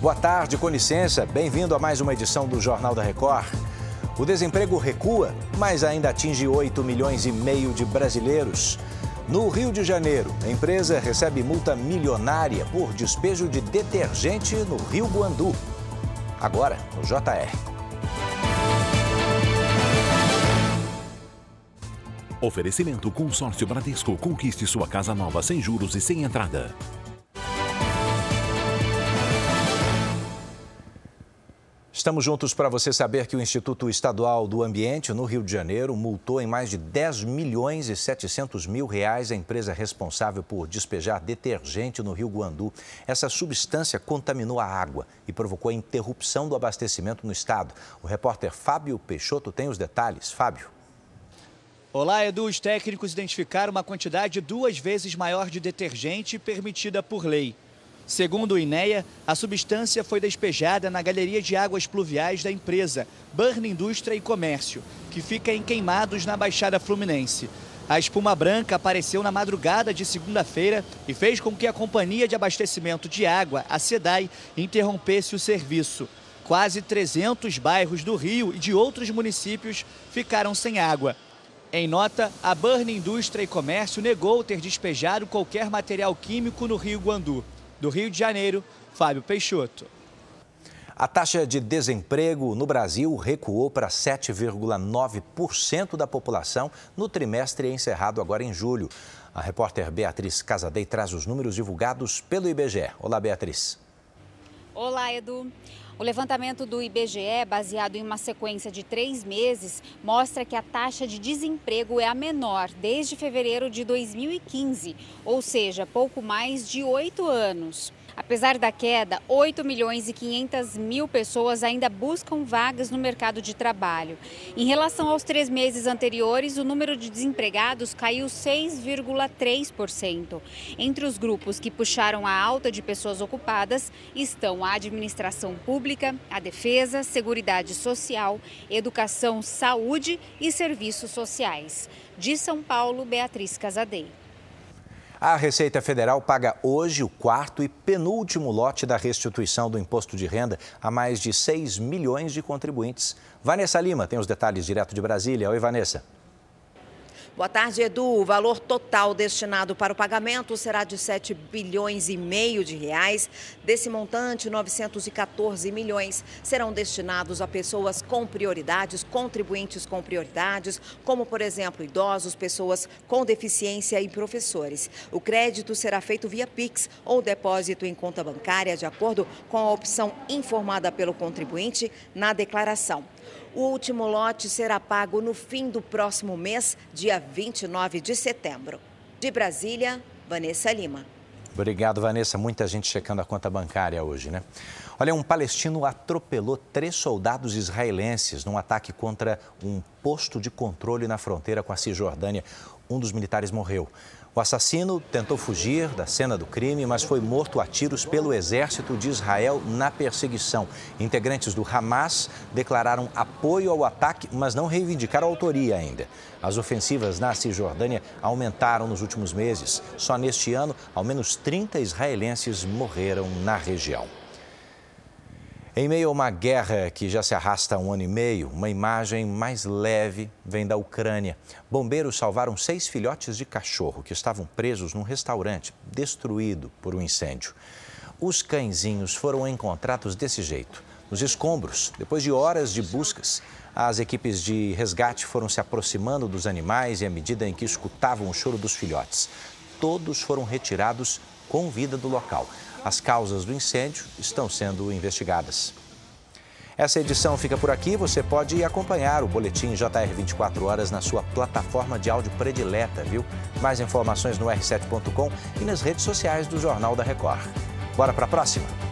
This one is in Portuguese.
Boa tarde, com licença. Bem-vindo a mais uma edição do Jornal da Record. O desemprego recua, mas ainda atinge 8 milhões e meio de brasileiros. No Rio de Janeiro, a empresa recebe multa milionária por despejo de detergente no Rio Guandu. Agora, no JR. Oferecimento Consórcio Bradesco. Conquiste sua casa nova sem juros e sem entrada. Estamos juntos para você saber que o Instituto Estadual do Ambiente, no Rio de Janeiro, multou em mais de 10 milhões e 700 mil reais a empresa responsável por despejar detergente no Rio Guandu. Essa substância contaminou a água e provocou a interrupção do abastecimento no estado. O repórter Fábio Peixoto tem os detalhes. Fábio. Olá, Edu. Os técnicos identificaram uma quantidade duas vezes maior de detergente permitida por lei. Segundo o INEA, a substância foi despejada na galeria de águas pluviais da empresa Burn Indústria e Comércio, que fica em Queimados, na Baixada Fluminense. A espuma branca apareceu na madrugada de segunda-feira e fez com que a companhia de abastecimento de água, a SEDAI, interrompesse o serviço. Quase 300 bairros do Rio e de outros municípios ficaram sem água. Em nota, a Burn Indústria e Comércio negou ter despejado qualquer material químico no Rio Guandu. Do Rio de Janeiro, Fábio Peixoto. A taxa de desemprego no Brasil recuou para 7,9% da população no trimestre encerrado agora em julho. A repórter Beatriz Casadei traz os números divulgados pelo IBGE. Olá, Beatriz. Olá, Edu. O levantamento do IBGE, baseado em uma sequência de três meses, mostra que a taxa de desemprego é a menor desde fevereiro de 2015, ou seja, pouco mais de oito anos. Apesar da queda, 8 milhões e 500 mil pessoas ainda buscam vagas no mercado de trabalho. Em relação aos três meses anteriores, o número de desempregados caiu 6,3%. Entre os grupos que puxaram a alta de pessoas ocupadas estão a administração pública, a defesa, seguridade social, educação, saúde e serviços sociais. De São Paulo, Beatriz Casadei. A Receita Federal paga hoje o quarto e penúltimo lote da restituição do imposto de renda a mais de 6 milhões de contribuintes. Vanessa Lima tem os detalhes direto de Brasília. Oi, Vanessa. Boa tarde, Edu. O valor total destinado para o pagamento será de 7 bilhões e meio de reais. Desse montante, 914 milhões serão destinados a pessoas com prioridades, contribuintes com prioridades, como, por exemplo, idosos, pessoas com deficiência e professores. O crédito será feito via Pix ou depósito em conta bancária, de acordo com a opção informada pelo contribuinte na declaração. O último lote será pago no fim do próximo mês, dia 29 de setembro. De Brasília, Vanessa Lima. Obrigado, Vanessa. Muita gente checando a conta bancária hoje, né? Olha, um palestino atropelou três soldados israelenses num ataque contra um posto de controle na fronteira com a Cisjordânia. Um dos militares morreu. O assassino tentou fugir da cena do crime, mas foi morto a tiros pelo exército de Israel na perseguição. Integrantes do Hamas declararam apoio ao ataque, mas não reivindicaram autoria ainda. As ofensivas na Cisjordânia aumentaram nos últimos meses. Só neste ano, ao menos 30 israelenses morreram na região. Em meio a uma guerra que já se arrasta há um ano e meio, uma imagem mais leve vem da Ucrânia. Bombeiros salvaram seis filhotes de cachorro que estavam presos num restaurante destruído por um incêndio. Os cãezinhos foram encontrados desse jeito, nos escombros, depois de horas de buscas. As equipes de resgate foram se aproximando dos animais e, à medida em que escutavam o choro dos filhotes, todos foram retirados com vida do local. As causas do incêndio estão sendo investigadas. Essa edição fica por aqui. Você pode acompanhar o boletim JR 24 horas na sua plataforma de áudio predileta, viu? Mais informações no r7.com e nas redes sociais do Jornal da Record. Bora para a próxima?